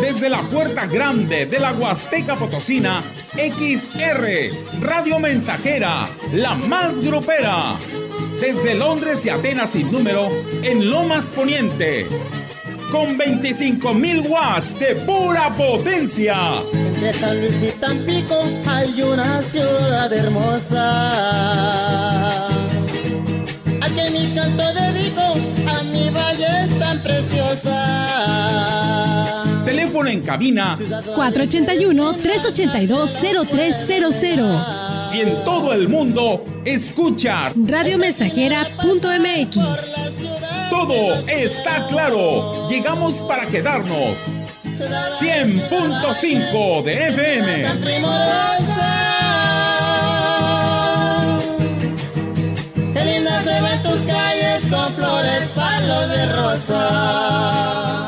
Desde la puerta grande de la Huasteca Potosina, XR, Radio Mensajera, la más grupera. Desde Londres y Atenas sin número, en Lomas Poniente. Con 25.000 watts de pura potencia. Entre San Luis y Tampico hay una ciudad hermosa. A que mi canto dedico a mi valle es tan preciosa. Teléfono en cabina 481-382-0300. y en todo el mundo, escucha. Radiomensajera.mx. Todo está claro. Llegamos para quedarnos. 100.5 de FM. Qué linda se ven tus calles con flores, palos de rosa.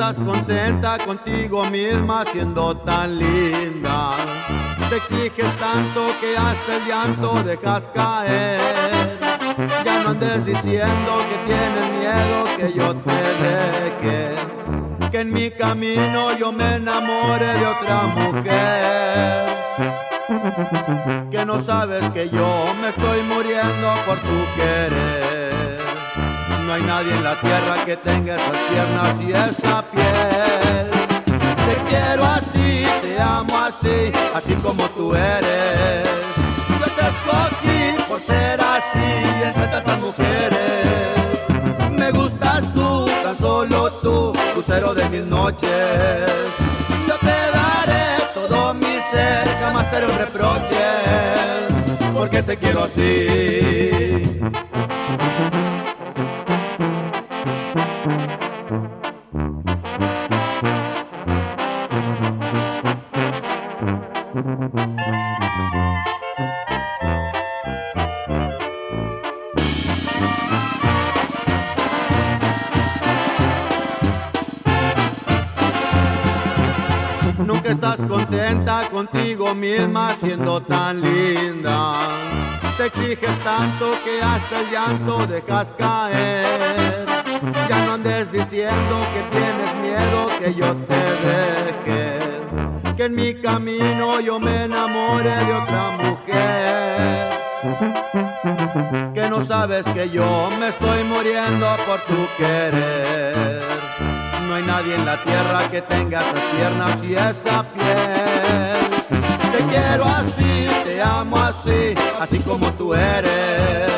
Estás contenta contigo misma siendo tan linda. Te exiges tanto que hasta el llanto dejas caer. Ya no andes diciendo que tienes miedo que yo te deje. Que en mi camino yo me enamore de otra mujer. Que no sabes que yo me estoy muriendo por tu querer. No hay nadie en la tierra que tenga esas piernas y esa piel. Te quiero así, te amo así, así como tú eres. Yo te escogí por ser así entre tantas mujeres. Me gustas tú, tan solo tú, lucero de mis noches. Yo te daré todo mi ser, jamás te haré un reproche, porque te quiero así. Contenta contigo misma siendo tan linda. Te exiges tanto que hasta el llanto dejas caer. Ya no andes diciendo que tienes miedo que yo te deje. Que en mi camino yo me enamore de otra mujer. Que no sabes que yo me estoy muriendo por tu querer. No hay nadie en la tierra que tenga esas piernas y esa piel. Te quiero así, te amo así, así como tú eres.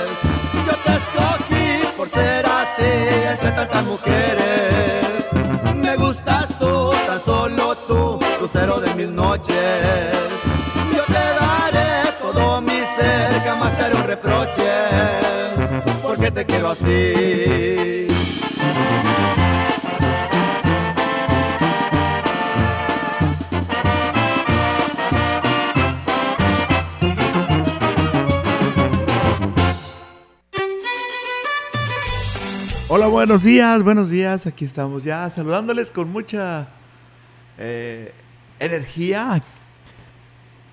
Yo te escogí por ser así entre tantas mujeres. Me gustas tú, tan solo tú, lucero de mis noches. Yo te daré todo mi ser, jamás te haré un reproche, porque te quiero así. Buenos días, buenos días. Aquí estamos ya saludándoles con mucha eh, energía.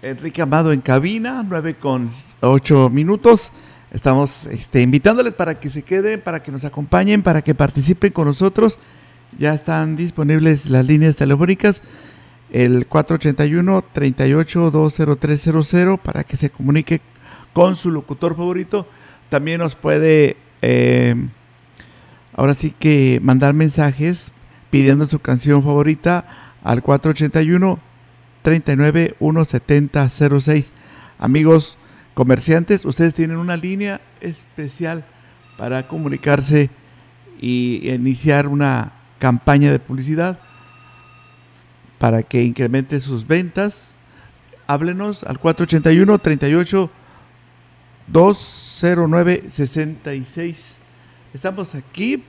Enrique Amado en cabina, 9 con 8 minutos. Estamos este, invitándoles para que se queden, para que nos acompañen, para que participen con nosotros. Ya están disponibles las líneas telefónicas, el 481-38-20300, para que se comunique con su locutor favorito. También nos puede, eh, ahora sí que mandar mensajes pidiendo su canción favorita al 481 39 170 06. Amigos comerciantes, ustedes tienen una línea especial para comunicarse y iniciar una campaña de publicidad para que incremente sus ventas. Háblenos al 481 38 209 66. Estamos aquí,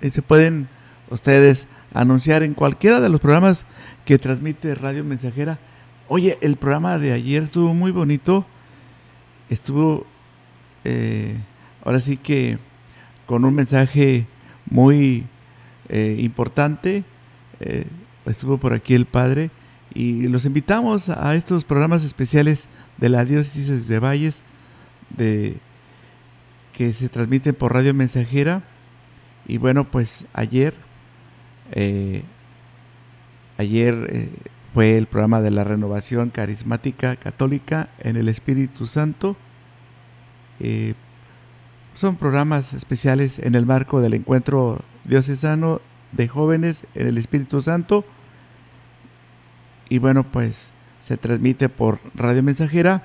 eh, se pueden ustedes anunciar en cualquiera de los programas que transmite Radio Mensajera Oye, el programa de ayer estuvo muy bonito. Estuvo, eh, ahora sí que, con un mensaje muy eh, importante. Eh, estuvo por aquí el padre y los invitamos a estos programas especiales de la diócesis de Valles de que se transmiten por radio mensajera y bueno pues ayer ayer fue el programa de la renovación carismática católica en el Espíritu Santo. Eh, son programas especiales en el marco del encuentro diocesano de jóvenes en el Espíritu Santo. Y bueno, pues se transmite por radio mensajera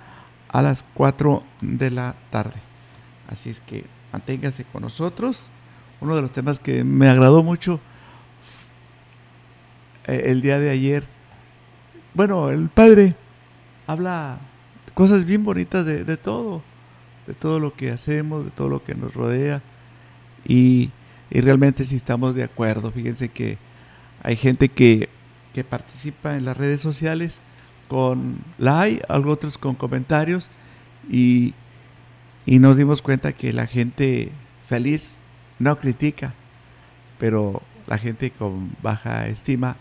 a las 4 de la tarde. Así es que manténgase con nosotros. Uno de los temas que me agradó mucho eh, el día de ayer bueno, el padre habla cosas bien bonitas de, todo, de todo lo que hacemos, de todo lo que nos rodea. Y, realmente si estamos de acuerdo, fíjense que hay gente que, participa en las redes sociales con like, algo otros con comentarios y, y nos dimos cuenta que la gente feliz no critica, pero la gente con baja estima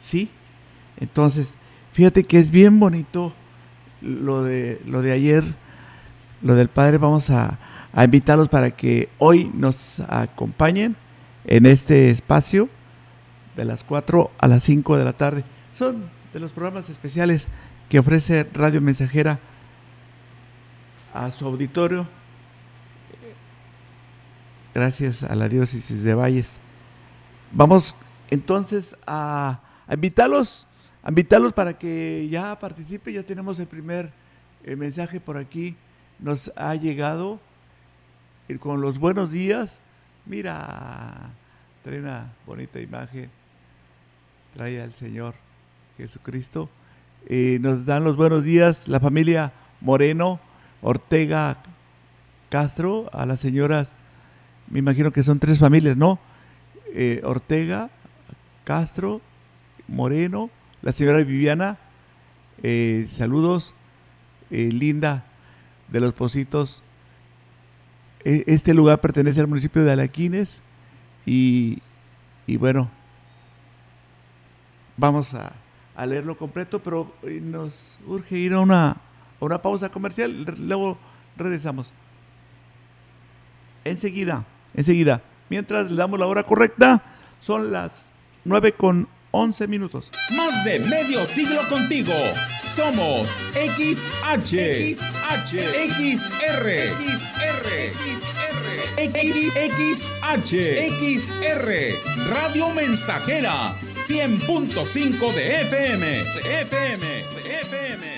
sí. Entonces, fíjate que es bien bonito lo de, lo de ayer, lo del Padre. Vamos a, invitarlos para que hoy nos acompañen en este espacio de las 4 a las 5 de la tarde. Son de los programas especiales que ofrece Radio Mensajera a su auditorio. Gracias a la diócesis de Valles. Vamos entonces a, a invitarlos invitarlos para que ya participe. Ya tenemos el primer eh, mensaje por aquí. Nos ha llegado con los buenos días. Mira, trae una bonita imagen. Trae al Señor Jesucristo. Eh, nos dan los buenos días la familia Moreno, Ortega Castro, a las señoras, me imagino que son tres familias, ¿no? Eh, Ortega, Castro, Moreno, la señora Viviana, eh, saludos, eh, Linda de los Positos. E, este lugar pertenece al municipio de Alaquines y, bueno, vamos a, leerlo completo, pero nos urge ir a una, a una pausa comercial, luego regresamos. Enseguida, enseguida, mientras le damos la hora correcta, son las 9 con 11 minutos. Más de medio siglo contigo. Somos XH, XH, XR, XR, XR, XH, XR, Radio Mensajera, 100.5 de FM, de FM, de FM, de FM, de FM.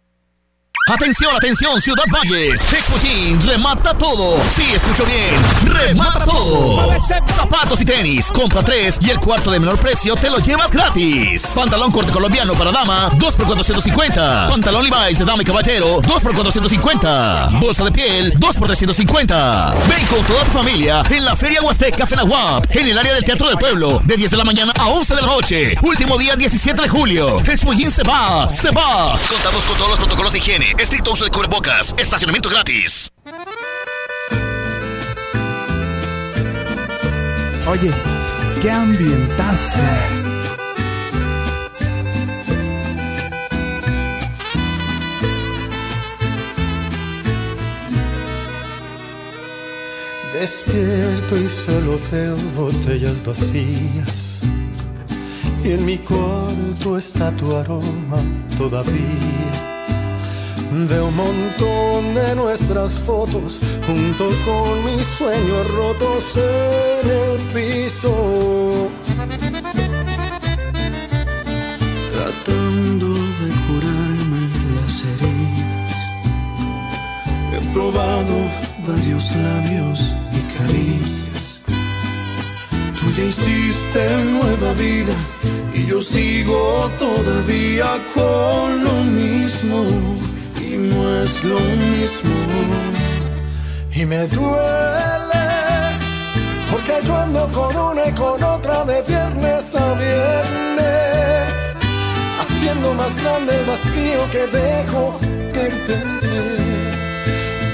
Atención, atención, Ciudad Valles. Expo remata todo. Sí, escucho bien. Remata todo. Zapatos y tenis. Compra tres y el cuarto de menor precio te lo llevas gratis. Pantalón corte colombiano para dama, 2 por 450. Pantalón Levi's de dama y caballero, 2 por 450. Bolsa de piel, 2 por 350. Ven con toda tu familia en la Feria Huasteca Fenahuap, en el área del Teatro del Pueblo, de 10 de la mañana a 11 de la noche. Último día 17 de julio. Expo se va, se va. Contamos con todos los protocolos de higiene Estricto uso de cubrebocas. Estacionamiento gratis. Oye, qué ambientazo. Despierto y solo veo botellas vacías. Y en mi cuarto está tu aroma todavía de un montón de nuestras fotos junto con mis sueños rotos en el piso. Tratando de curarme las heridas, he probado varios labios y caricias. Tú ya hiciste nueva vida y yo sigo todavía con lo mismo y no es lo mismo. Y me duele porque yo ando con una y con otra de viernes a viernes, haciendo más grande el vacío que dejo perderte.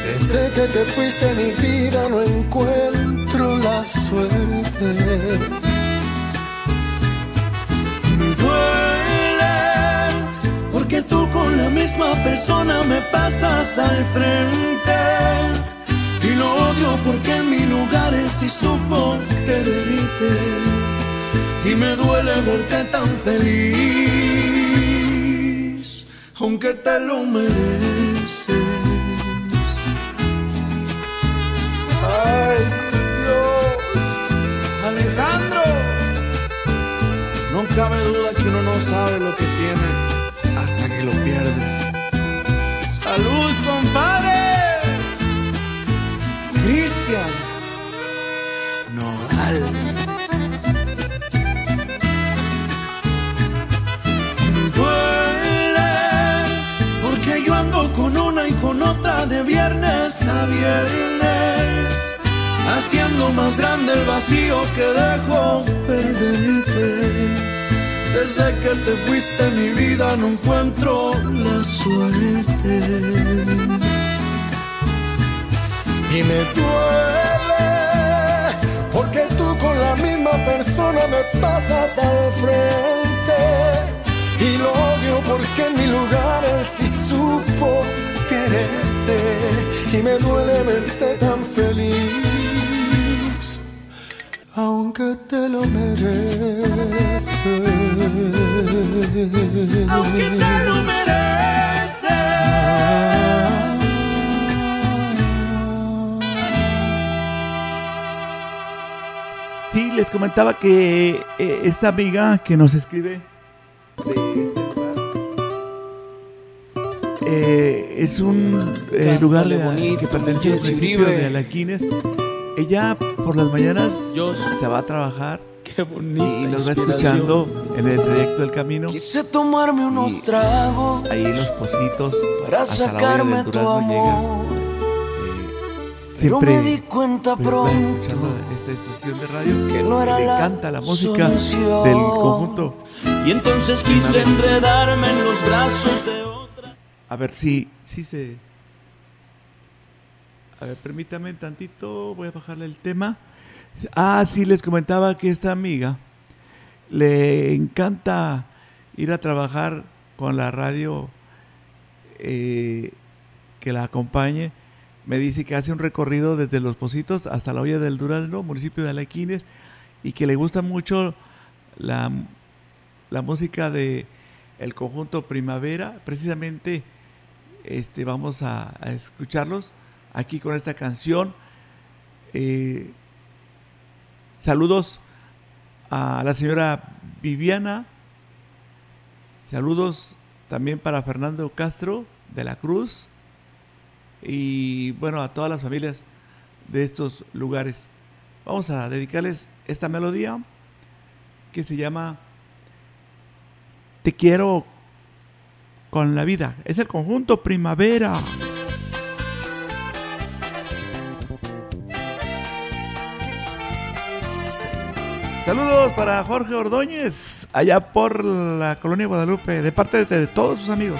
Desde que te fuiste mi vida no encuentro la suerte. Porque tú con la misma persona me pasas al frente. Y lo odio porque en mi lugar él sí supo quererte. Y me duele verte tan feliz, aunque te lo mereces. Ay, Dios. Alejandro, no cabe duda que uno no sabe lo que tiene hasta que lo pierde. Salud, compadre. Cristian Nodal. Me duele porque yo ando con una y con otra de viernes a viernes, haciendo más grande el vacío que dejo perderte. Desde que te fuiste mi vida no encuentro la suerte. Y me duele porque tú con la misma persona me pasas al frente. Y lo odio porque en mi lugar él sí supo quererte. Y me duele verte tan feliz, aunque te lo mereces. Aunque te lo mereces. Sí, les comentaba que eh, esta amiga que nos escribe de este lugar eh, es un eh, lugar Cántale de- bonito, que pertenece al municipio de Alaquines. Ella por las mañanas se va a trabajar Qué bonita y nos va escuchando en el trayecto del camino. Quise tomarme unos tragos Ahí en los pocitos para hasta la sacarme del tu Durazno llega. amor. Siempre Pero me di cuenta pues, va pronto escuchando esta estación de radio que no era le la encanta la música solución. del conjunto. Y entonces quise enredarme en los brazos de otra. A ver si si se A ver, permítame tantito, voy a bajarle el tema. Ah, sí, les comentaba que esta amiga le encanta ir a trabajar con la radio eh, que la acompañe. Me dice que hace un recorrido desde Los Positos hasta la olla del Durazno, municipio de Alaquines, y que le gusta mucho la, la música de el conjunto Primavera. Precisamente este, vamos a, a escucharlos aquí con esta canción. Eh, saludos a la señora Viviana. Saludos también para Fernando Castro de la Cruz. Y bueno, a todas las familias de estos lugares. Vamos a dedicarles esta melodía que se llama Te quiero con la vida. Es el conjunto Primavera. Saludos para Jorge Ordóñez, allá por la colonia Guadalupe, de parte de, todos sus amigos.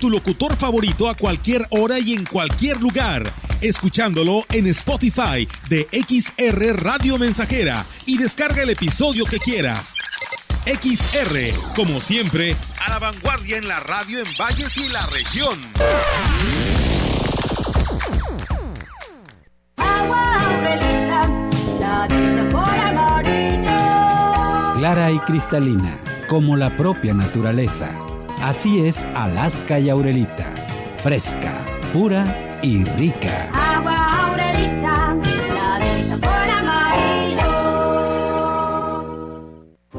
Tu locutor favorito a cualquier hora y en cualquier lugar, escuchándolo en Spotify de XR Radio Mensajera y descarga el episodio que quieras. XR, como siempre, a la vanguardia en la radio en Valles y la región. Clara y cristalina, como la propia naturaleza. Así es Alaska y Aurelita. Fresca, pura y rica.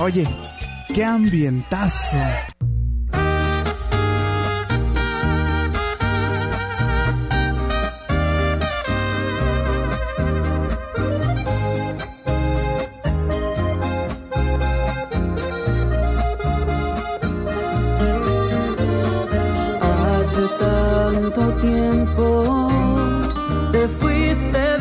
Oye, qué ambientazo. Hace tanto tiempo te fuiste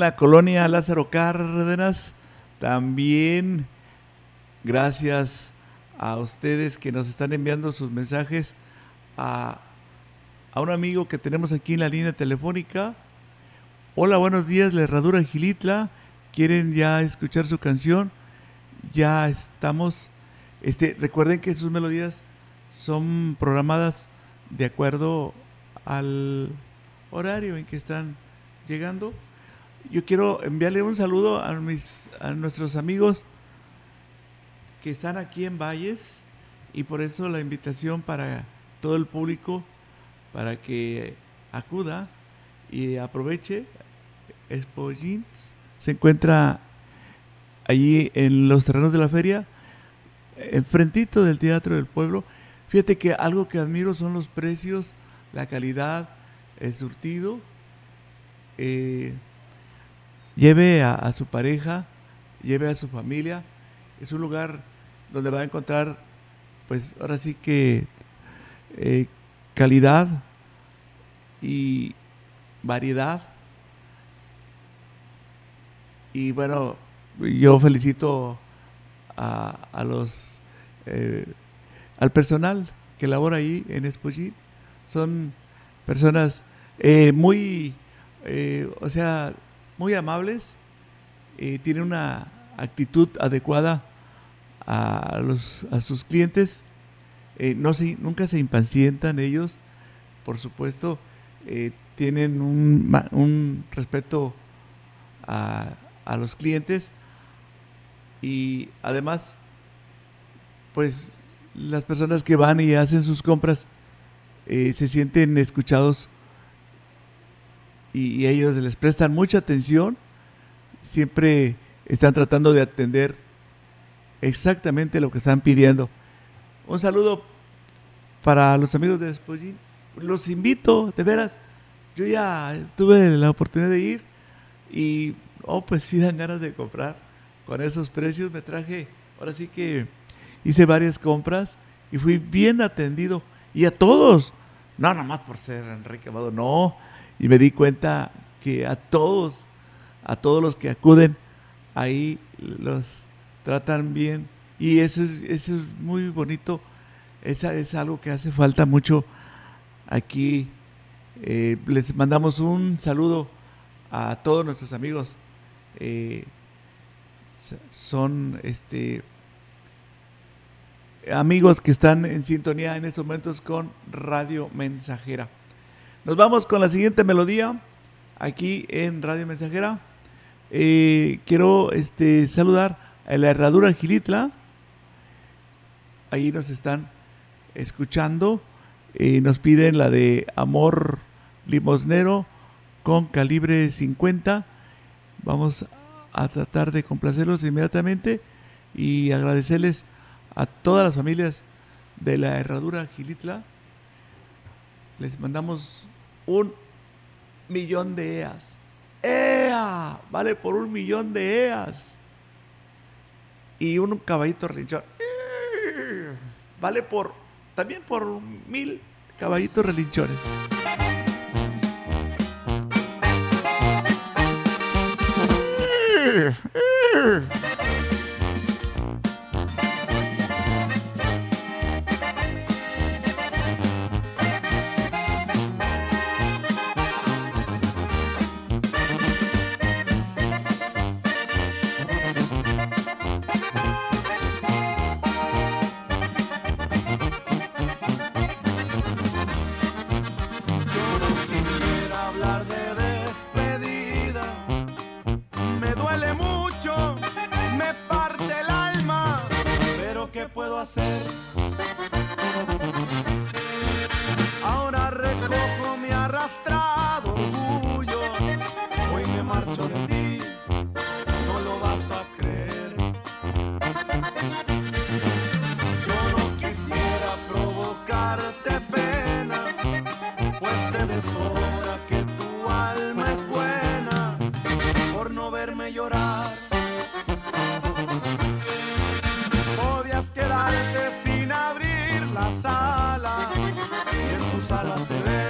la colonia Lázaro Cárdenas. También gracias a ustedes que nos están enviando sus mensajes a, a un amigo que tenemos aquí en la línea telefónica. Hola, buenos días, la Herradura Gilitla. ¿Quieren ya escuchar su canción? Ya estamos. Este, recuerden que sus melodías son programadas de acuerdo al horario en que están llegando. Yo quiero enviarle un saludo a, mis, a nuestros amigos que están aquí en Valles y por eso la invitación para todo el público para que acuda y aproveche. Expo Jeans se encuentra allí en los terrenos de la feria, enfrentito del Teatro del Pueblo. Fíjate que algo que admiro son los precios, la calidad, el surtido. Eh, lleve a, su pareja, lleve a su familia. Es un lugar donde va a encontrar, pues ahora sí que eh, calidad y variedad. Y bueno, yo felicito a, los eh, al personal que labora ahí en Espojit. Son personas eh, muy, o sea, muy amables, eh, tienen una actitud adecuada a, los, a sus clientes, eh, no se, nunca se impacientan ellos, por supuesto, eh, tienen un, un respeto a, a los clientes. Y además, pues las personas que van y hacen sus compras se sienten escuchados y, ellos les prestan mucha atención, siempre están tratando de atender exactamente lo que están pidiendo. Un saludo para los amigos de Spollín. Los invito, de veras. Yo ya tuve la oportunidad de ir y, oh, pues sí dan ganas de comprar. Con esos precios me traje, ahora sí que hice varias compras y fui bien atendido. Y a todos, no nada más por ser Enrique Amado, no. Y me di cuenta que a todos, a todos los que acuden, ahí los tratan bien. Y eso es, eso es muy bonito. Esa es algo que hace falta mucho aquí. Eh, les mandamos un saludo a todos nuestros amigos. Eh, son este amigos que están en sintonía en estos momentos con Radio Mensajera. Nos vamos con la siguiente melodía aquí en Radio Mensajera. Eh, quiero este, saludar a la Herradura Gilitla. Ahí nos están escuchando. Eh, nos piden la de Amor Limosnero con calibre 50. Vamos a tratar de complacerlos inmediatamente y agradecerles a todas las familias de la Herradura Gilitla. Les mandamos un millón de EAS. ¡Ea! Vale por un millón de EAS. Y un caballito relinchón. Vale por también por mil caballitos relinchones. Alas y en tus alas se ve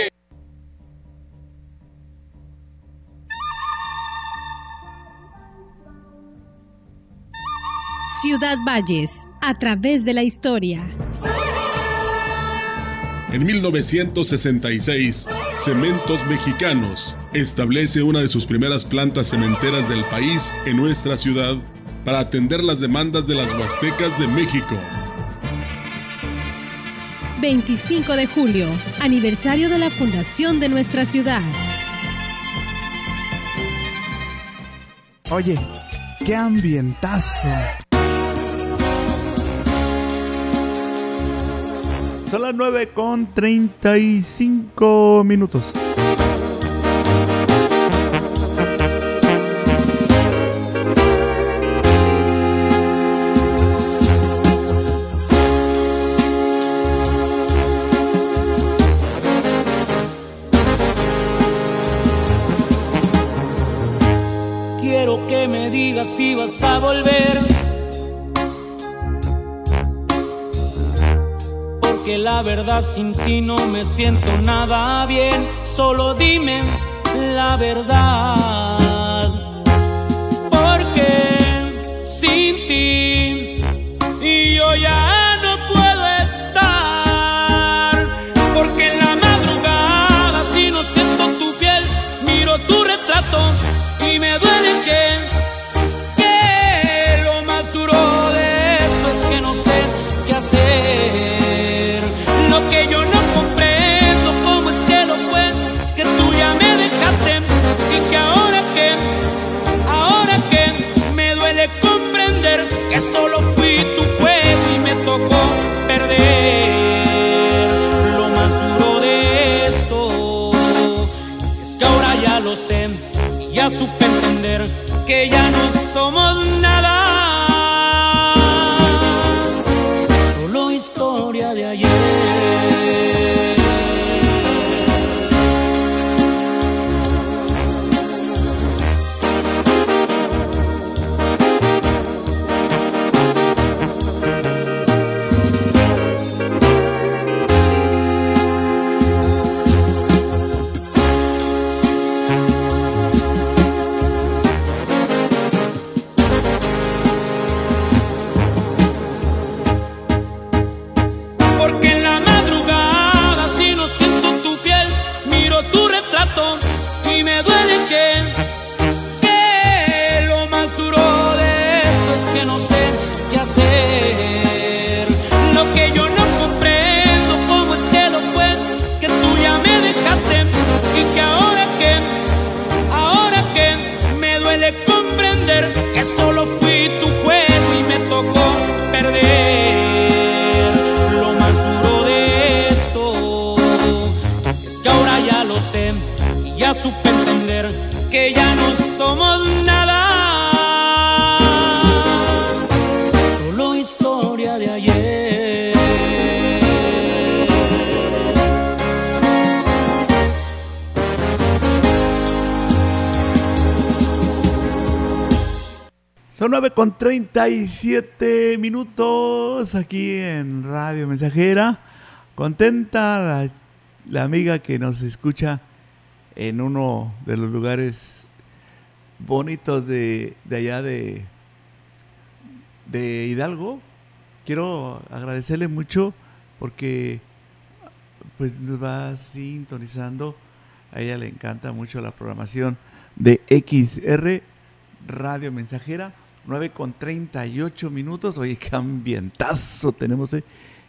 Ciudad Valles, a través de la historia. En 1966, Cementos Mexicanos establece una de sus primeras plantas cementeras del país en nuestra ciudad para atender las demandas de las huastecas de México. 25 de julio, aniversario de la fundación de nuestra ciudad. Oye, qué ambientazo. Son las 9 con 35 minutos. Quiero que me digas si vas a volver. Porque la verdad sin ti no me siento nada bien. Solo dime la verdad. Que solo fui tu juego y me tocó perder. Lo más duro de esto es que ahora ya lo sé y ya supe entender que ya no somos nada. 37 minutos aquí en Radio Mensajera. Contenta la amiga que nos escucha en uno de los lugares bonitos de, de allá de, de Hidalgo. Quiero agradecerle mucho porque pues nos va sintonizando. A ella le encanta mucho la programación de XR Radio Mensajera. 9 con 38 minutos. Oye, qué ambientazo tenemos. eh.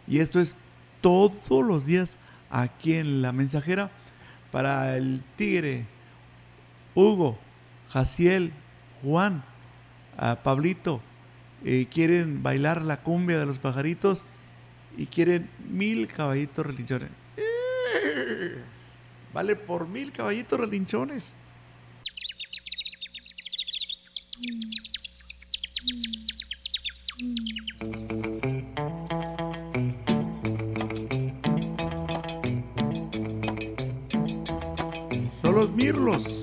Y esto es todos los días aquí en La Mensajera para el Tigre, Hugo, Jaciel, Juan, Pablito. eh, quieren bailar la cumbia de los pajaritos y quieren mil caballitos relinchones. Vale por mil caballitos relinchones. Son los mirlos.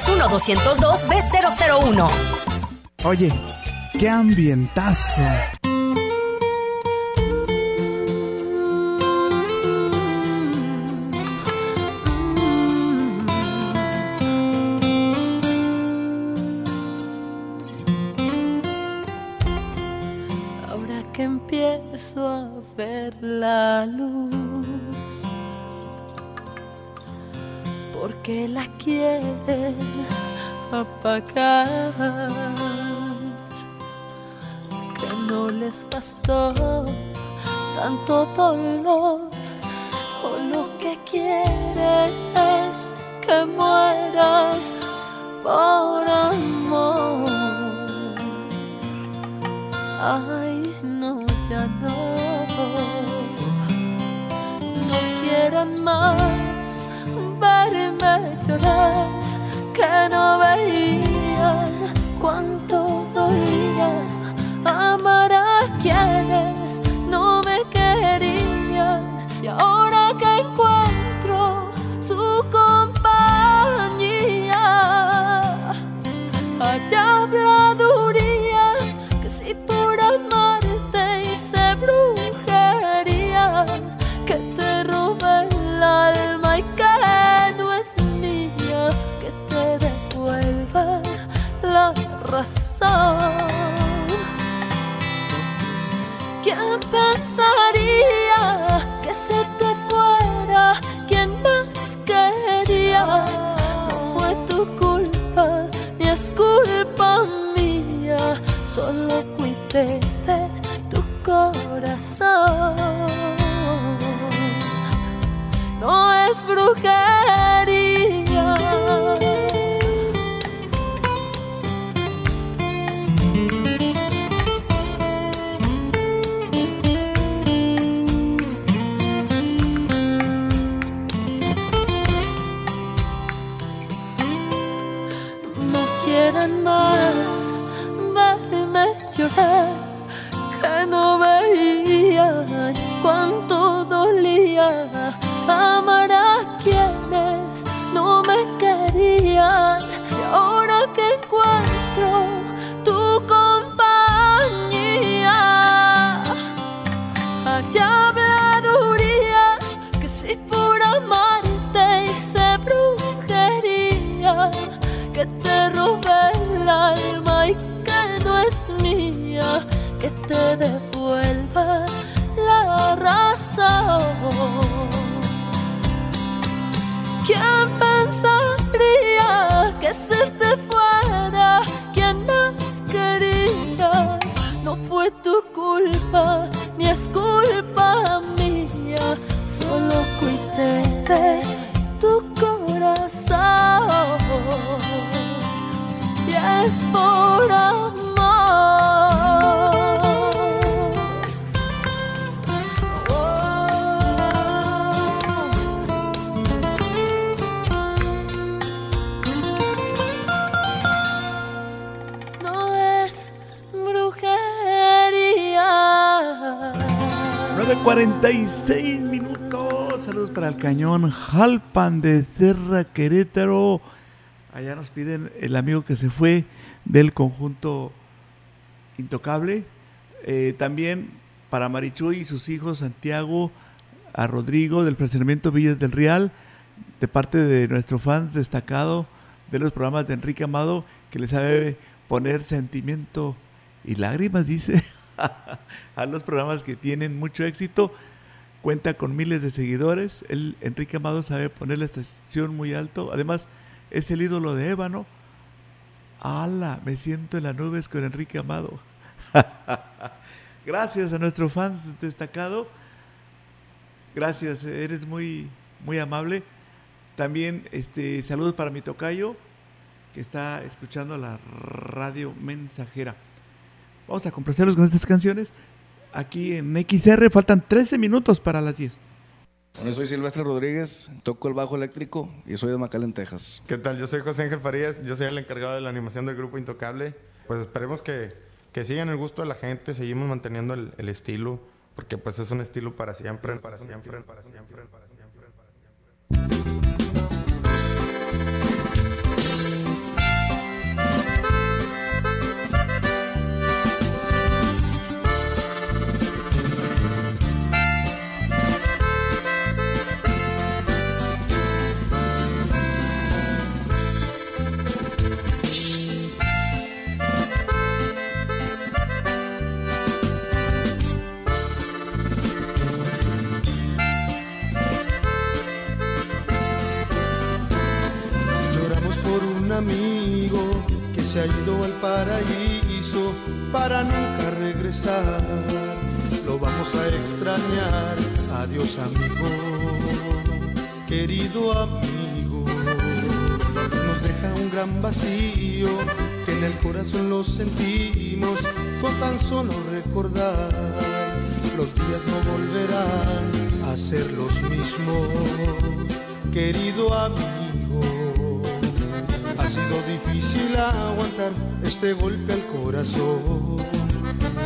201-202-B001. Oye, qué ambientazo. Ahora que empiezo a ver la luz. Porque la quieren apagar. Que no les bastó tanto dolor. O lo que quieren es que mueran por amor. Ay, no, ya no. No quieren más verme llorar, que no veían cuánto dolía amar a quienes razón. ¿Quién pensaría que se te fuera quien más querías? No fue tu culpa ni es culpa mía, solo cuidé de tu corazón. No es brujería. Jalpan de Serra Querétaro. Allá nos piden el amigo que se fue del conjunto Intocable. Eh, también para Marichuy y sus hijos Santiago, a Rodrigo del Fraccionamiento Villas del Real, de parte de nuestro fans destacado de los programas de Enrique Amado, que le sabe poner sentimiento y lágrimas, dice, a los programas que tienen mucho éxito. Cuenta con miles de seguidores. Él, Enrique Amado sabe poner la estación muy alto. Además, es el ídolo de Ébano. ¡Hala! Me siento en las nubes con Enrique Amado. Gracias a nuestro fans destacado. Gracias, eres muy, muy amable. También este, saludos para mi tocayo, que está escuchando la radio mensajera. Vamos a complacerlos con estas canciones. Aquí en XR faltan 13 minutos para las 10. Bueno, soy Silvestre Rodríguez, toco el bajo eléctrico y soy de McAllen, Texas. ¿Qué tal? Yo soy José Ángel Farías, yo soy el encargado de la animación del grupo Intocable. Pues esperemos que, que sigan el gusto de la gente, seguimos manteniendo el, el estilo, porque pues es un estilo para siempre, para siempre, para siempre, para siempre. ha paraíso para nunca regresar. Lo vamos a extrañar. Adiós amigo, querido amigo. Nos deja un gran vacío que en el corazón lo sentimos con tan solo recordar. Los días no volverán a ser los mismos, querido amigo. Difícil aguantar este golpe al corazón.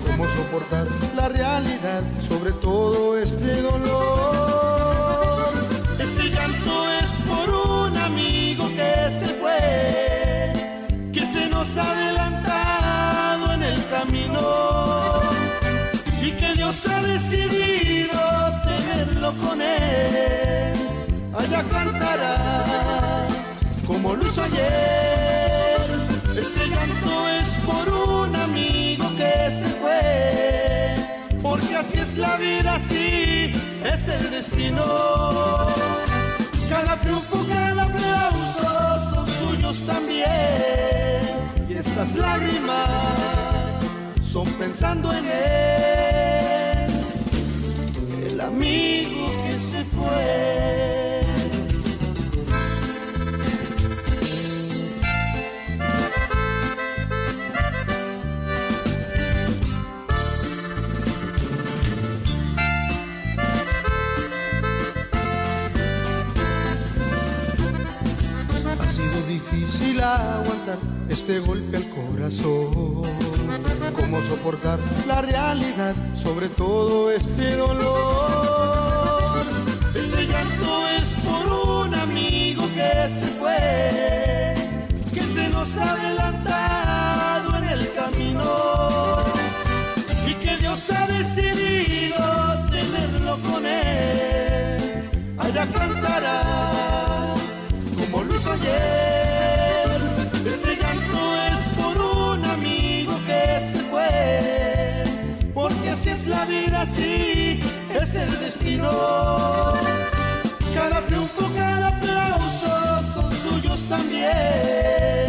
¿Cómo soportar la realidad sobre todo este dolor? Este llanto es por un amigo que se fue, que se nos ha adelantado en el camino y que Dios ha decidido tenerlo con él. Allá cantará como lo hizo ayer. Así es la vida, así es el destino. Cada triunfo, cada aplauso son suyos también, y estas lágrimas son pensando en él, el amigo que se fue. Este golpe al corazón. Cómo soportar la realidad sobre todo este dolor. Este llanto es por un amigo que se fue, que se nos ha adelantado en el camino y que Dios ha decidido tenerlo con él. Allá cantará como lo hizo ayer. Así es el destino. Cada triunfo, cada aplauso son suyos también,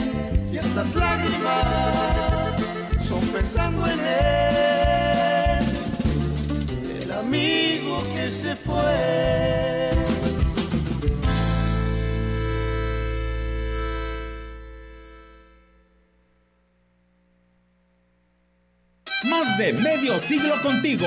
y estas lágrimas son pensando en él, el amigo que se fue. Más de medio siglo contigo.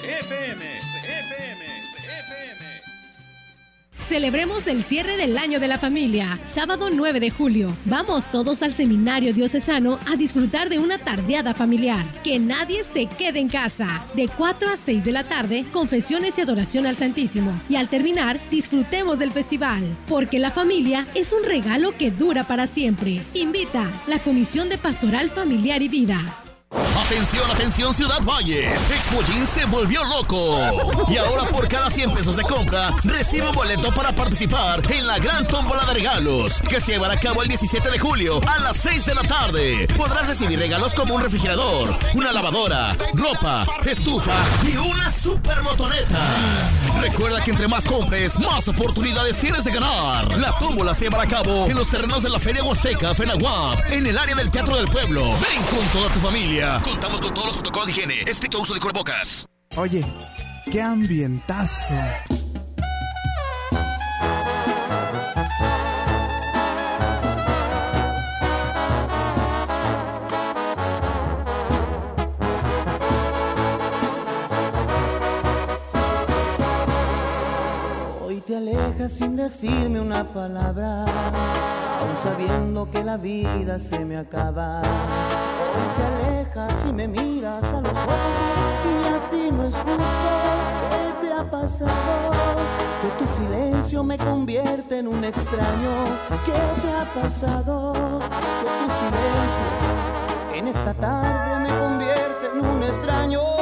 FM, Celebremos el cierre del año de la familia, sábado 9 de julio. Vamos todos al seminario diocesano a disfrutar de una tardeada familiar. Que nadie se quede en casa. De 4 a 6 de la tarde, confesiones y adoración al Santísimo. Y al terminar, disfrutemos del festival. Porque la familia es un regalo que dura para siempre. Invita la Comisión de Pastoral Familiar y Vida. Atención, atención Ciudad Valles. Expo Jeans se volvió loco. Y ahora por cada 100 pesos de compra, recibe un boleto para participar en la gran tómbola de regalos que se llevará a cabo el 17 de julio a las 6 de la tarde. Podrás recibir regalos como un refrigerador, una lavadora, ropa, estufa y una super motoneta. Recuerda que entre más compres, más oportunidades tienes de ganar. La tómbola se llevará a cabo en los terrenos de la Feria Huasteca, Fenaguap, en el área del Teatro del Pueblo. Ven con toda tu familia. Contamos con todos los protocolos de higiene, estricto uso de cubrebocas. Oye, qué ambientazo. Hoy te alejas sin decirme una palabra, aún sabiendo que la vida se me acaba. Hoy te alejas y me miras a los ojos y así no es justo. ¿Qué te ha pasado? Que tu silencio me convierte en un extraño. ¿Qué te ha pasado? Que tu silencio en esta tarde me convierte en un extraño.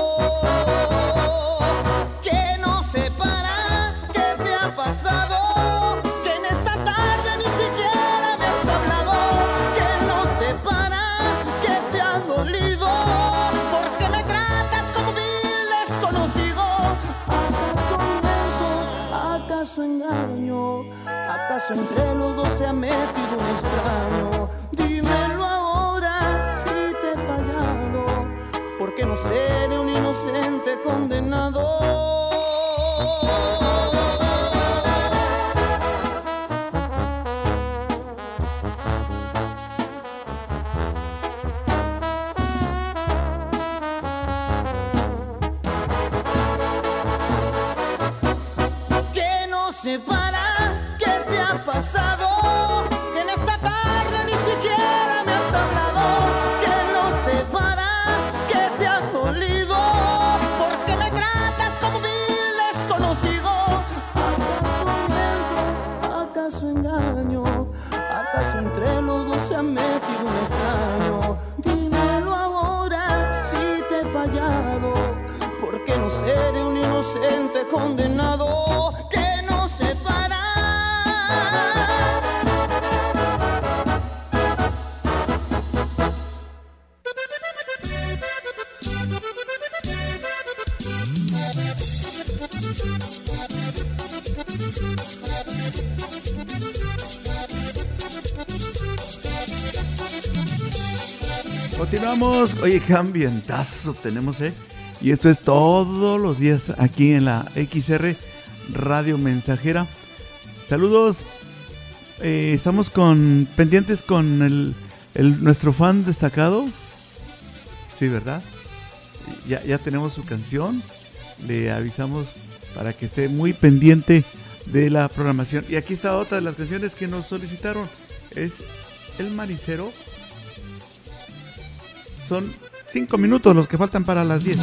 Los Oye, qué ambientazo tenemos, ¿eh? Y esto es todos los días aquí en la XR Radio Mensajera. Saludos. Eh, estamos con pendientes con el, nuestro fan destacado. Sí, ¿verdad? Ya tenemos su canción. Le avisamos para que esté muy pendiente de la programación. Y aquí está otra de las canciones que nos solicitaron. Es El Maricero. Son cinco minutos los que faltan para las 10.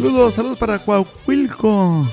Saludos, saludos para Coahuilco.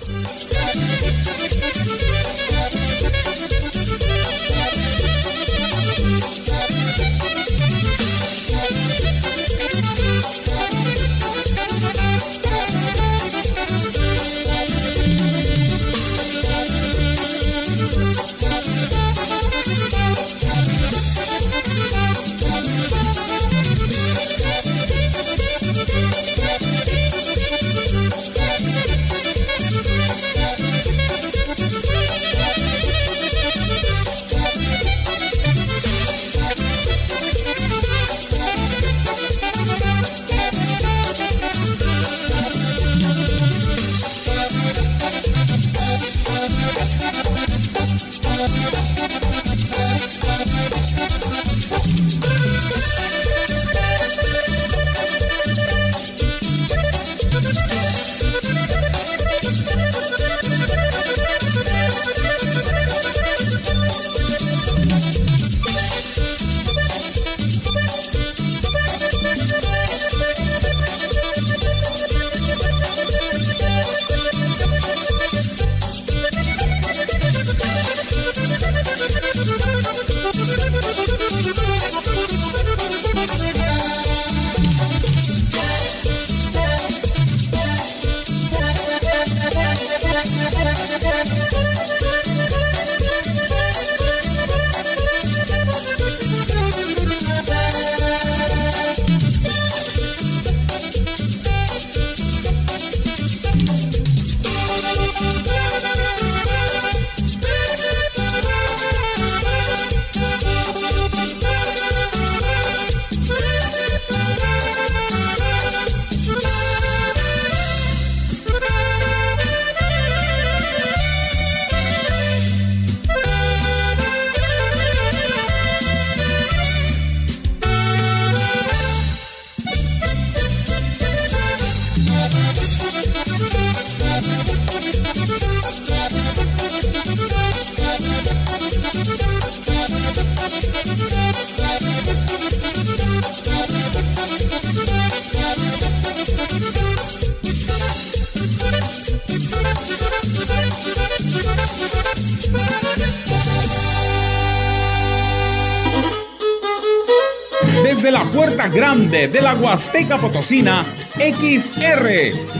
XR,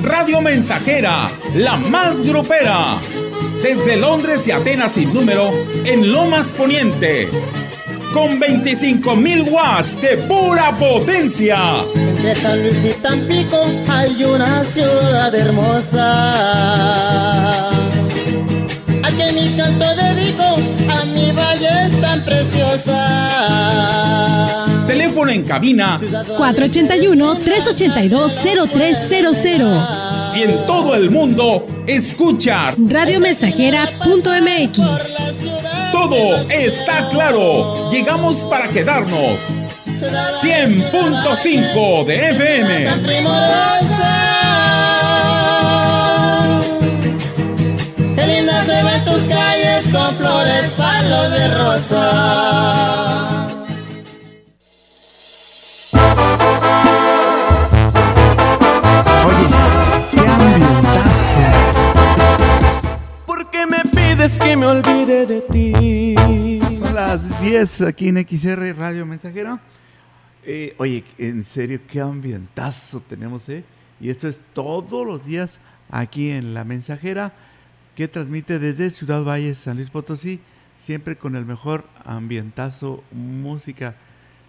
Radio Mensajera, la más grupera. Desde Londres y Atenas sin número, en Lomas Poniente. Con 25.000 watts de pura potencia. Entre San Luis y Tampico hay una ciudad hermosa. A que mi canto dedico a mi valle es tan preciosa. Teléfono en cabina 481-382-0300. y en todo el mundo, escucha. Radiomensajera.mx. Todo está claro. Llegamos para quedarnos. 100.5 de FM. Qué linda se ven tus calles con flores, palos de rosa. De ti? Son las 10 aquí en XR Radio Mensajero. Eh, oye, en serio, qué ambientazo tenemos, ¿eh? Y esto es todos los días aquí en La Mensajera, que transmite desde Ciudad Valles, San Luis Potosí, siempre con el mejor ambientazo música.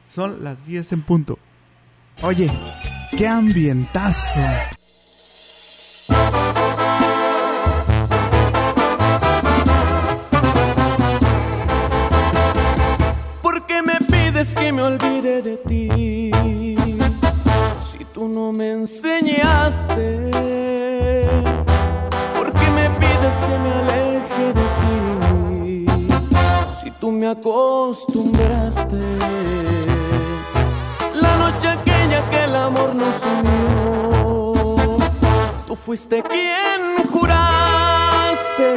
Son las 10 en punto. Oye, qué ambientazo. Me olvide de ti? Si tú no me enseñaste, ¿por qué me pides que me aleje de ti? Si tú me acostumbraste, la noche aquella que el amor nos unió, tú fuiste quien juraste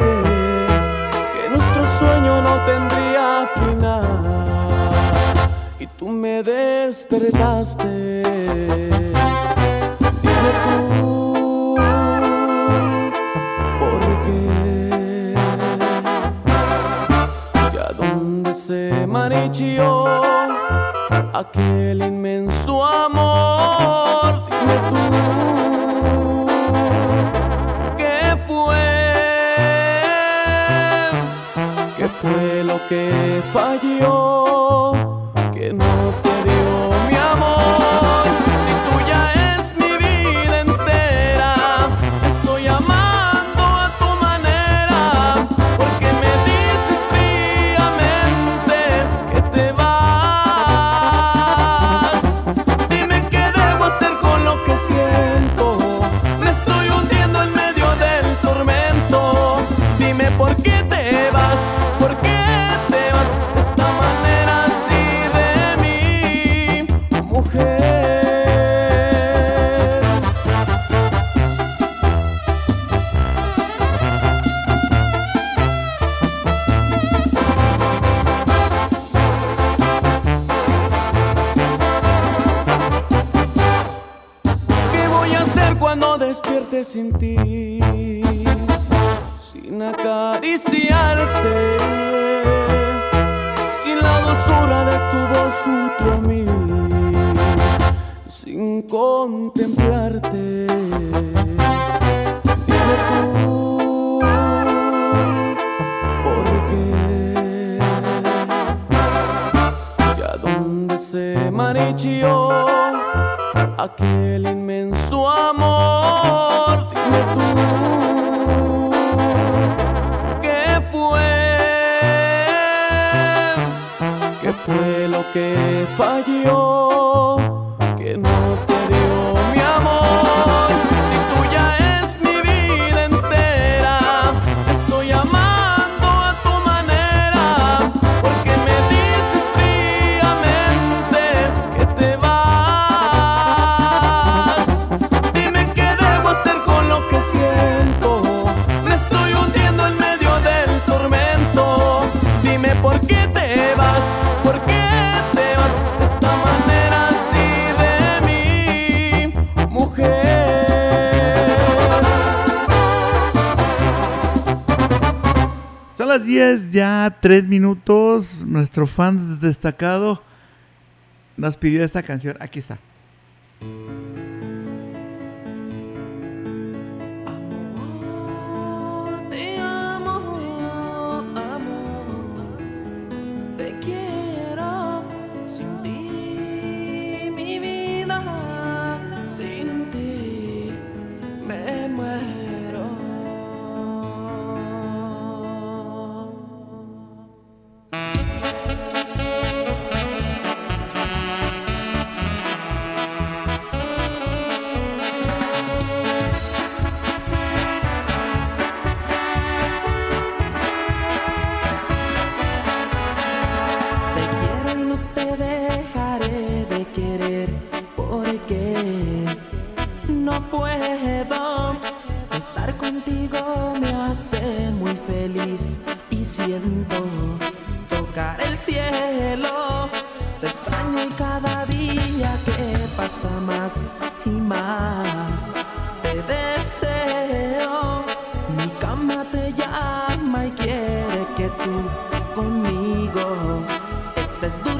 que nuestro sueño no tendría final tú me despertaste. Dime tú, ¿por qué? ¿Y a dónde se marchó aquel inmenso amor? Dime tú, ¿qué fue? ¿Qué fue lo que falló? Que sin ti? Sin acariciarte, sin la dulzura de tu voz junto a mí, sin contemplarte. Dime tú, ¿por qué? ¿Y dónde se marchó? aquel inmenso amor. Tú, ¿qué fue? ¿Qué fue lo que falló? 10, ya 3 minutos. Nuestro fan destacado nos pidió esta canción. Aquí está. Hace muy feliz y siento tocar el cielo. Te extraño y cada día que pasa más y más te deseo. Mi cama te llama y quiere que tú conmigo estés durmiendo.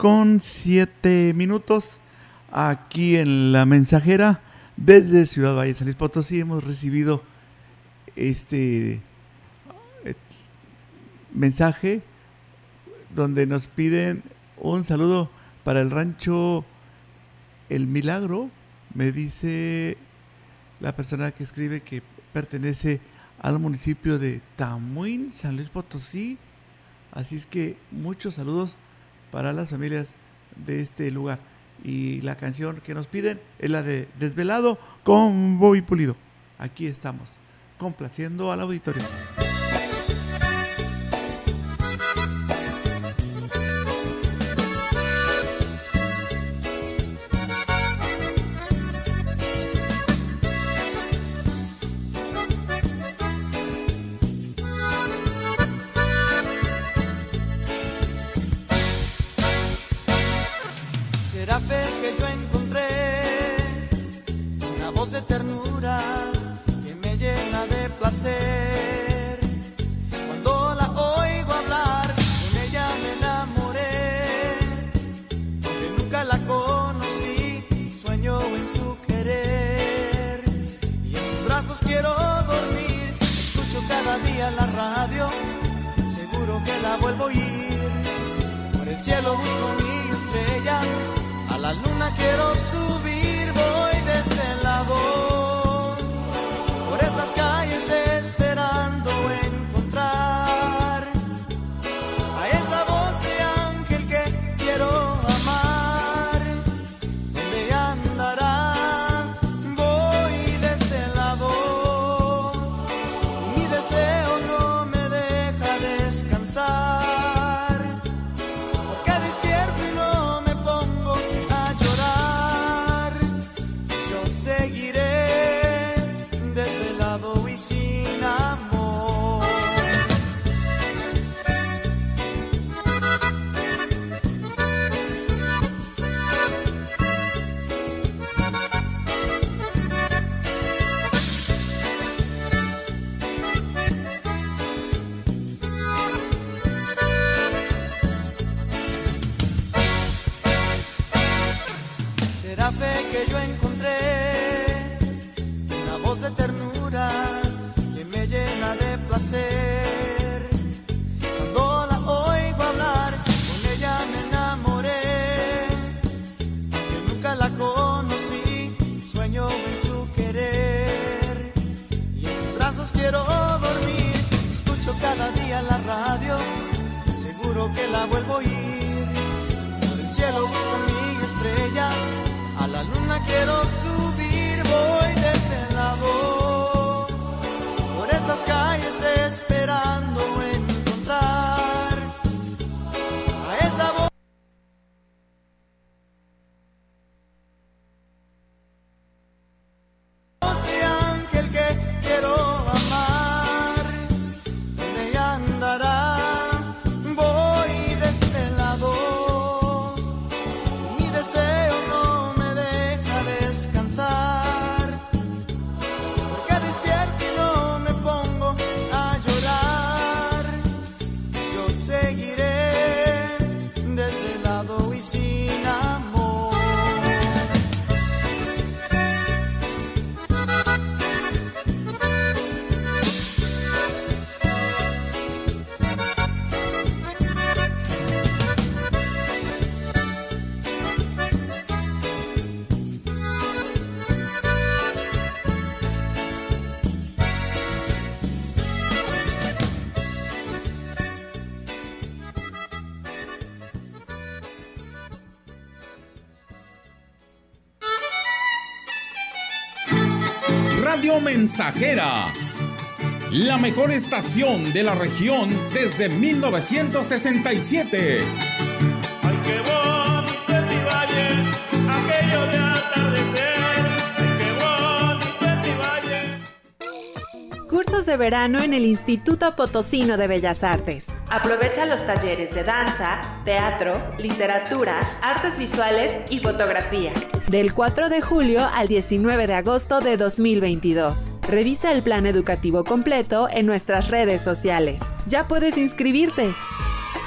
Con 7 minutos, aquí en la mensajera, desde Ciudad Valle, San Luis Potosí, hemos recibido este eh, mensaje donde nos piden un saludo para el rancho El Milagro. Me dice la persona que escribe que pertenece al municipio de Tamuín, San Luis Potosí. Así es que muchos saludos para las familias de este lugar. Y la canción que nos piden es la de Desvelado con Bobby Pulido. Aquí estamos, complaciendo al auditorio. Cuando la oigo hablar, con ella me enamoré. Aunque nunca la conocí, sueño en su querer. Y en sus brazos quiero radio, seguro que la vuelvo a ir. Por el cielo busco mi estrella, a la luna quiero subir, voy desde el lado. Por estas calles esperando Radio Mensajera. La mejor estación de la región desde 1967. Ay, qué bonito es mi valle, aquello de atardecer. Ay, qué bonito es mi valle. Cursos de verano en el Instituto Potosino de Bellas Artes. Aprovecha los talleres de danza, teatro, literatura, artes visuales y fotografía. Del 4 de julio al 19 de agosto de 2022. Revisa el plan educativo completo en nuestras redes sociales. Ya puedes inscribirte.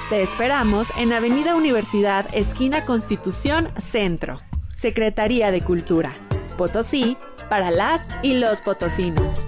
Te esperamos en Avenida Universidad, esquina Constitución, Centro. Secretaría de Cultura. Potosí, para las y los potosinos.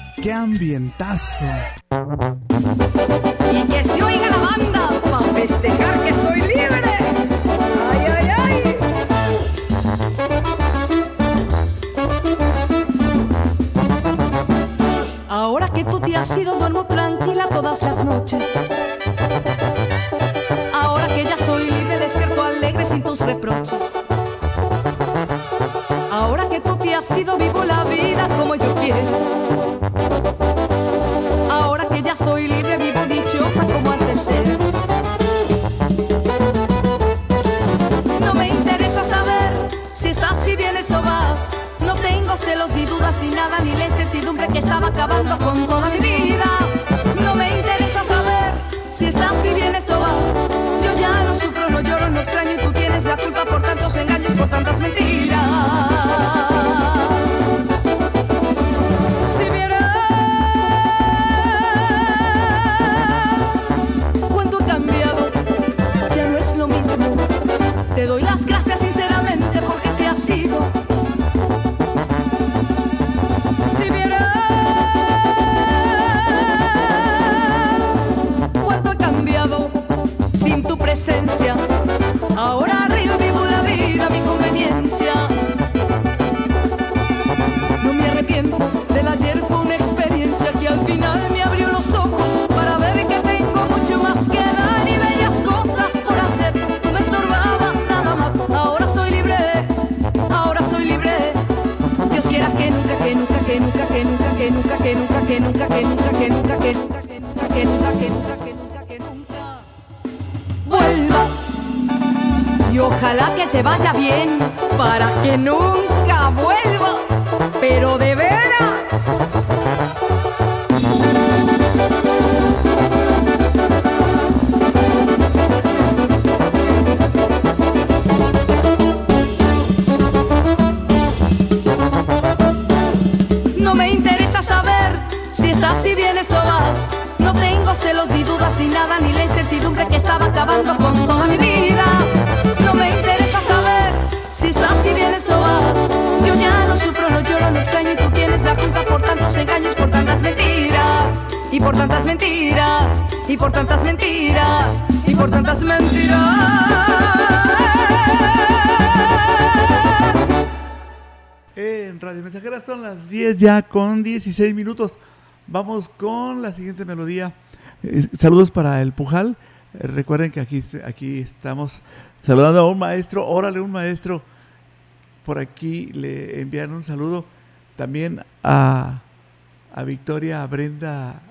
qué ambientazo. Y que se oiga la banda para festejar que soy libre. Ay, ay, ay. Ahora que tu día ha sido duermo tranquila todas las noches. Ahora que ya soy libre, despierto alegre sin tus reproches. Ahora que tú te has ido, vivo la vida como yo quiero. Soy libre, vivo dichosa como antes ser. No me interesa saber si estás, si vienes o vas. No tengo celos ni dudas ni nada, ni la incertidumbre que estaba acabando con toda mi vida. No me interesa saber si estás, si vienes o vas. Yo ya no sufro, no lloro, no extraño por tantas mentiras, y por tantas mentiras, y por tantas mentiras. En Radio Mensajera son las 10 ya con 16 minutos. Vamos con la siguiente melodía. Eh, saludos para el Pujal. Eh, recuerden que aquí, aquí estamos saludando a un maestro. Órale, un maestro. Por aquí le envían un saludo también a, a Victoria Brenda.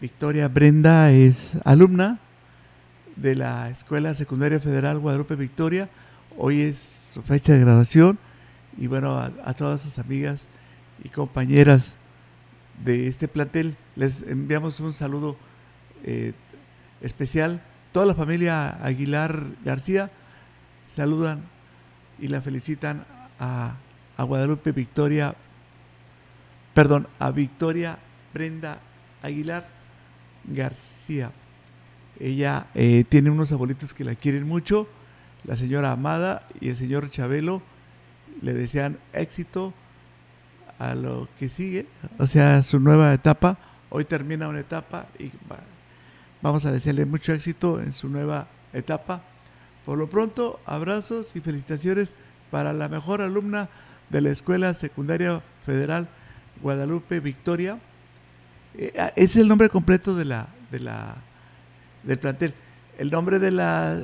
Victoria Brenda es alumna de la Escuela Secundaria Federal Guadalupe Victoria. Hoy es su fecha de graduación y bueno, a, todas sus amigas y compañeras de este plantel les enviamos un saludo eh, especial. Toda la familia Aguilar García saludan y la felicitan a, a Guadalupe Victoria, perdón, a Victoria Brenda Aguilar García. Ella eh, tiene unos abuelitos que la quieren mucho, la señora Amada y el señor Chabelo le desean éxito a lo que sigue, o sea, su nueva etapa. Hoy termina una etapa y vamos a desearle mucho éxito en su nueva etapa. Por lo pronto, abrazos y felicitaciones para la mejor alumna de la Escuela Secundaria Federal Guadalupe Victoria. Ese es el nombre completo de la, de la, del plantel. El nombre de la,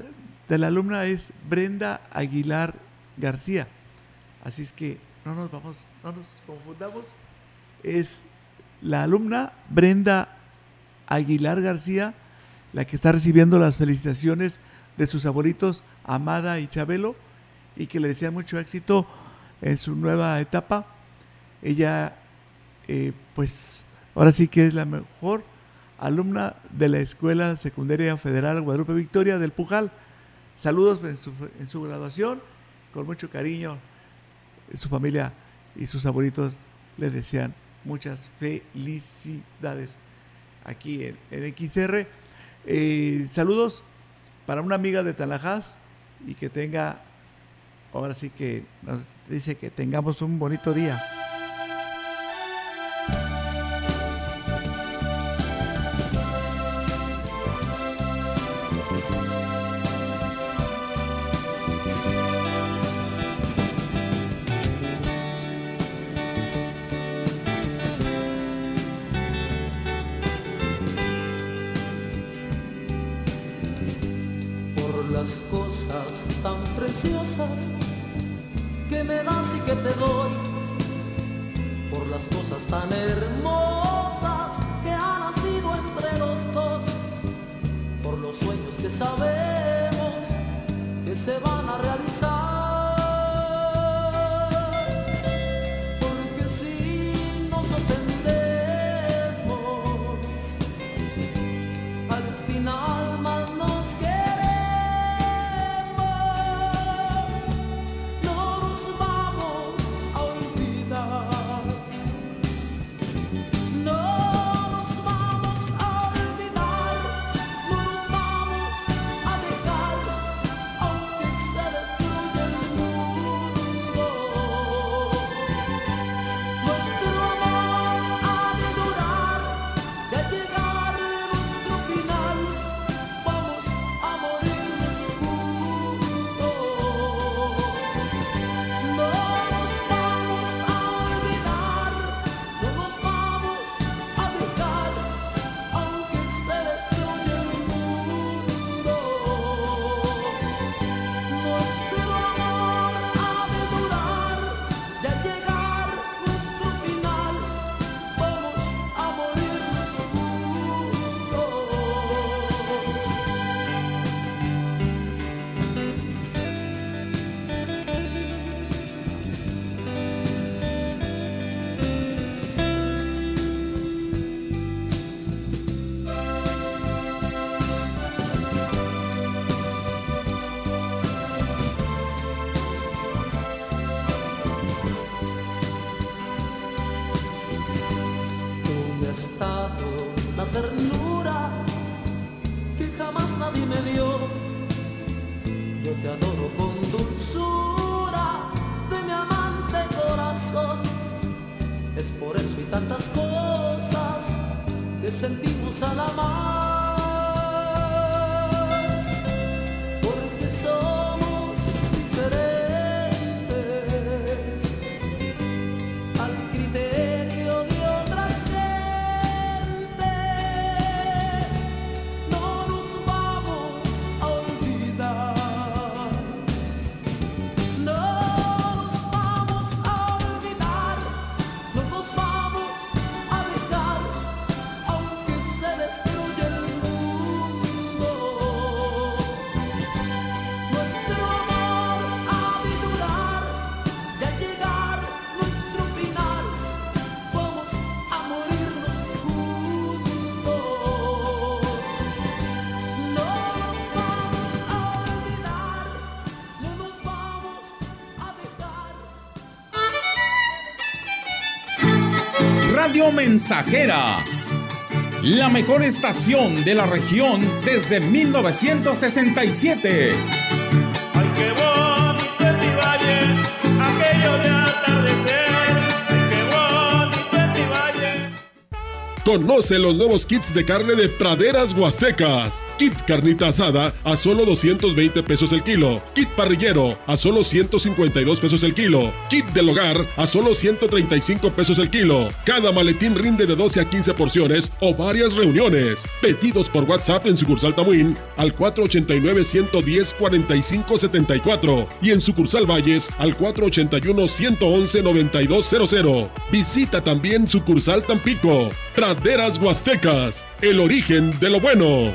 de la alumna es Brenda Aguilar García. Así es que no nos vamos, no nos confundamos. Es la alumna Brenda Aguilar García la que está recibiendo las felicitaciones de sus abuelitos Amada y Chabelo y que le desean mucho éxito en su nueva etapa. Ella, eh, pues, ahora sí que es la mejor alumna de la Escuela Secundaria Federal Guadalupe Victoria del Pujal. Saludos en su, en su graduación, con mucho cariño su familia y sus abuelitos les desean muchas felicidades aquí en, en XR. Eh, saludos para una amiga de Talajás y que tenga, ahora sí que nos dice que tengamos un bonito día. Radio Mensajera. La mejor estación de la región desde 1967. Qué bonito es mi valle, aquello de atardecer. Qué bonito es mi valle. Conoce los nuevos kits de carne de praderas huastecas. Kit carnita asada a solo 220 pesos el kilo. Kit parrillero a solo 152 pesos el kilo. Kit del hogar a solo 135 pesos el kilo. Cada maletín rinde de 12 a 15 porciones o varias reuniones. Pedidos por WhatsApp en sucursal Tamuín al 489-110-4574 y en sucursal Valles al 481-111-9200. Visita también sucursal Tampico. Praderas Huastecas, el origen de lo bueno.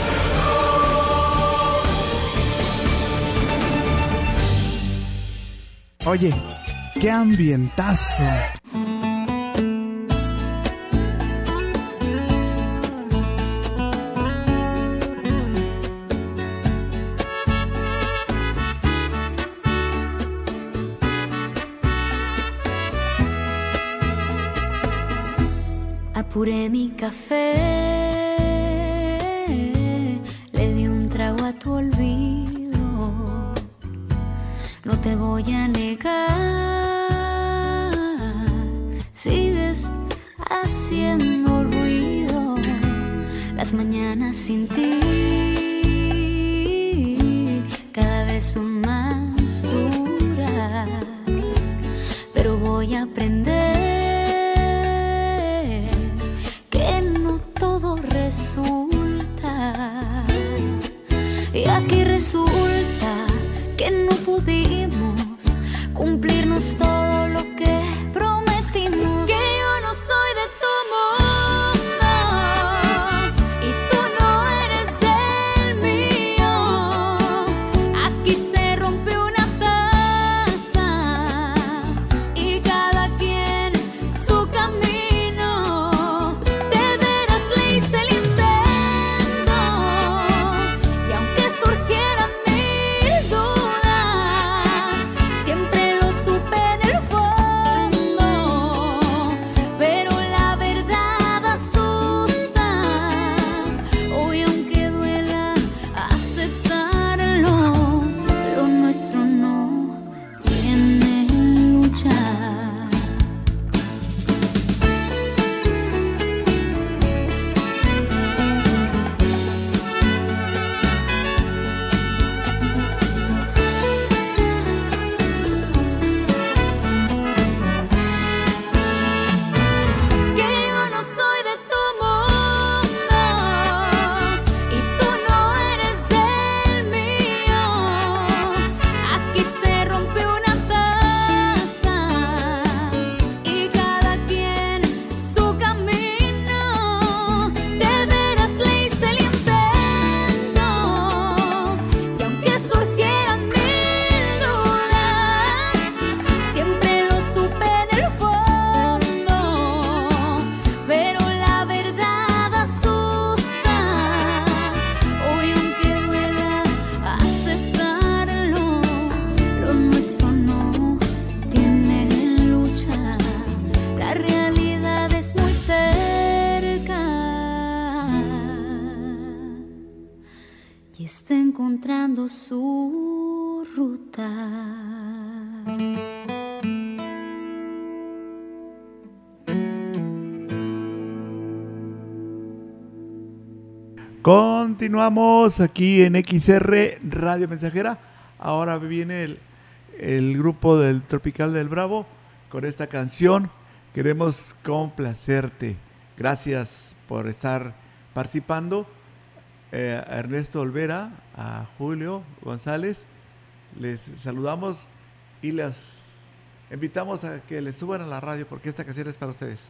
Oye, qué ambientazo. Apuré mi café, voy a negar, sigues haciendo ruido. Las mañanas sin ti cada vez son más duras, pero voy a aprender que no todo resulta. Y aquí resulta que no pudimos estou. Continuamos aquí en XR Radio Mensajera. Ahora viene el, el grupo del Tropical del Bravo con esta canción. Queremos complacerte. Gracias por estar participando. Eh, Ernesto Olvera, a Julio González, les saludamos y les invitamos a que le suban a la radio porque esta canción es para ustedes.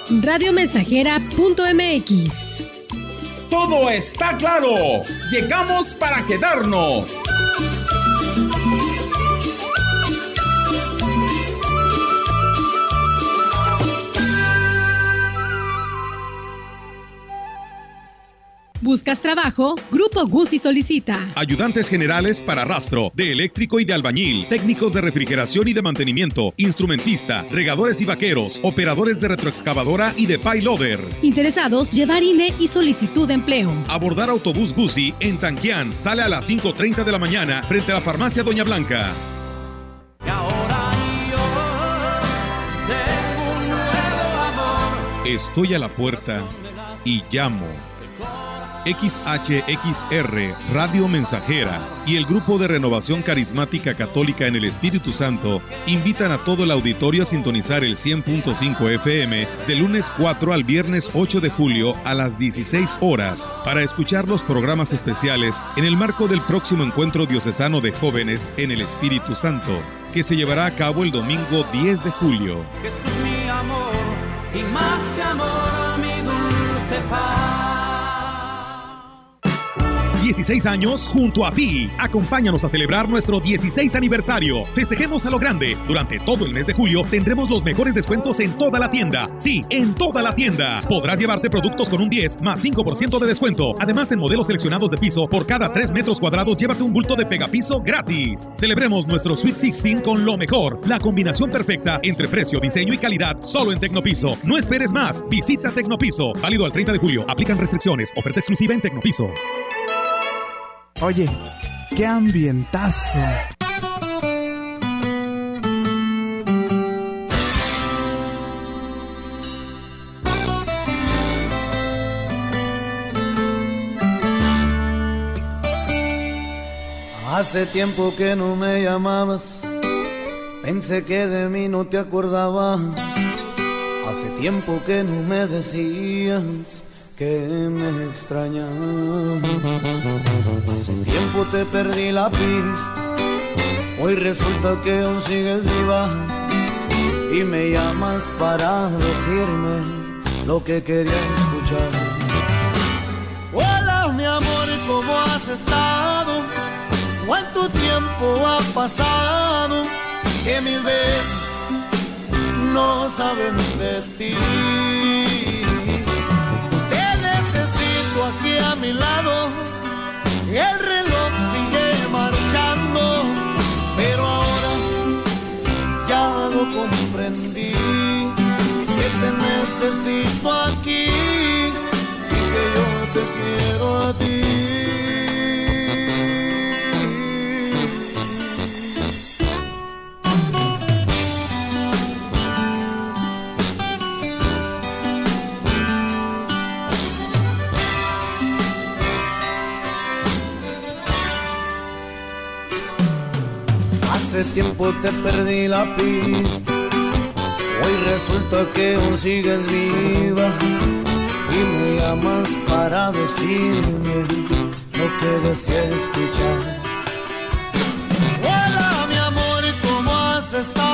Radiomensajera.mx. todo está claro. Llegamos para quedarnos. ¿Buscas trabajo? Grupo Guzzi solicita. Ayudantes generales para rastro, de eléctrico y de albañil, técnicos de refrigeración y de mantenimiento, instrumentista, regadores y vaqueros, operadores de retroexcavadora y de payloader. Interesados, llevar INE y solicitud de empleo. Abordar autobús Guzzi en Tanquián. Sale a las 5.30 de la mañana frente a la farmacia Doña Blanca. Tengo un nuevo amor. Estoy a la puerta y llamo. XHXR Radio Mensajera y el Grupo de Renovación Carismática Católica en el Espíritu Santo invitan a todo el auditorio a sintonizar el 100.5 FM de lunes 4 al viernes 8 de julio a las 16 horas para escuchar los programas especiales en el marco del próximo encuentro diocesano de jóvenes en el Espíritu Santo, que se llevará a cabo el domingo 10 de julio. Mi amor y más que amor mi dulce paz. 16 años junto a ti. Acompáñanos a celebrar nuestro 16 aniversario. Festejemos a lo grande. Durante todo el mes de julio tendremos los mejores descuentos en toda la tienda. Sí, en toda la tienda. Podrás llevarte productos con un 10 más 5% de descuento. Además, en modelos seleccionados de piso, por cada 3 metros cuadrados, llévate un bulto de pegapiso gratis. Celebremos nuestro Sweet 16 con lo mejor. La combinación perfecta entre precio, diseño y calidad solo en Tecnopiso. No esperes más. Visita Tecnopiso. Válido al 30 de julio. Aplican restricciones. Oferta exclusiva en Tecnopiso. Oye, qué ambientazo. Hace tiempo que no me llamabas, pensé que de mí no te acordabas. Hace tiempo que no me decías que me extrañabas. Hace tiempo te perdí la pista, hoy resulta que aún sigues viva y me llamas para decirme lo que quería escuchar. Hola mi amor, ¿cómo has estado? ¿Cuánto tiempo ha pasado que mis besos no saben de ti? A mi lado, el reloj sigue marchando, pero ahora ya lo comprendí, que te necesito aquí Hace tiempo te perdí la pista, hoy resulta que aún sigues viva y me llamas para decirme lo que desea escuchar. Hola mi amor, ¿cómo has estado?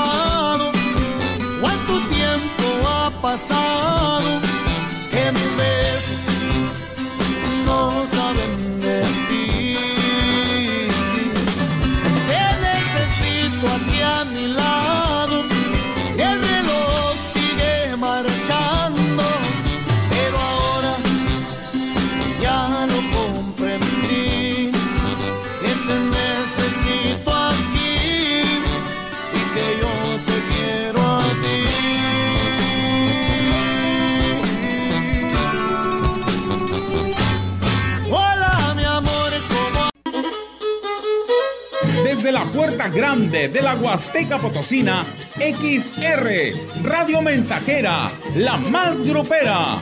Grande de la Huasteca Potosina, XR, Radio Mensajera, la más grupera.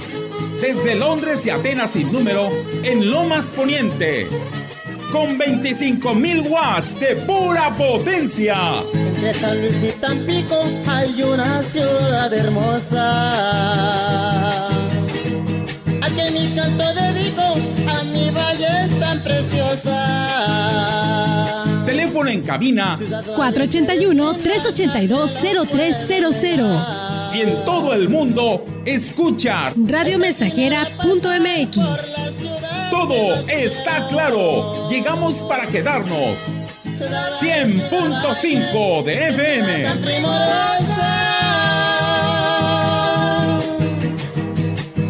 Desde Londres y Atenas sin número, en Lomas Poniente. Con 25.000 watts de pura potencia. Entre San Luis y Tampico hay una ciudad hermosa. A que mi canto dedico a mi valle es tan preciosa. Teléfono en cabina 481-382-0300. y en todo el mundo, escucha. Radiomensajera.mx. Todo está claro. Llegamos para quedarnos. 100.5 de FM.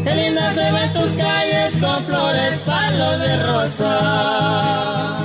Qué linda se ven tus calles con flores, palo de rosa.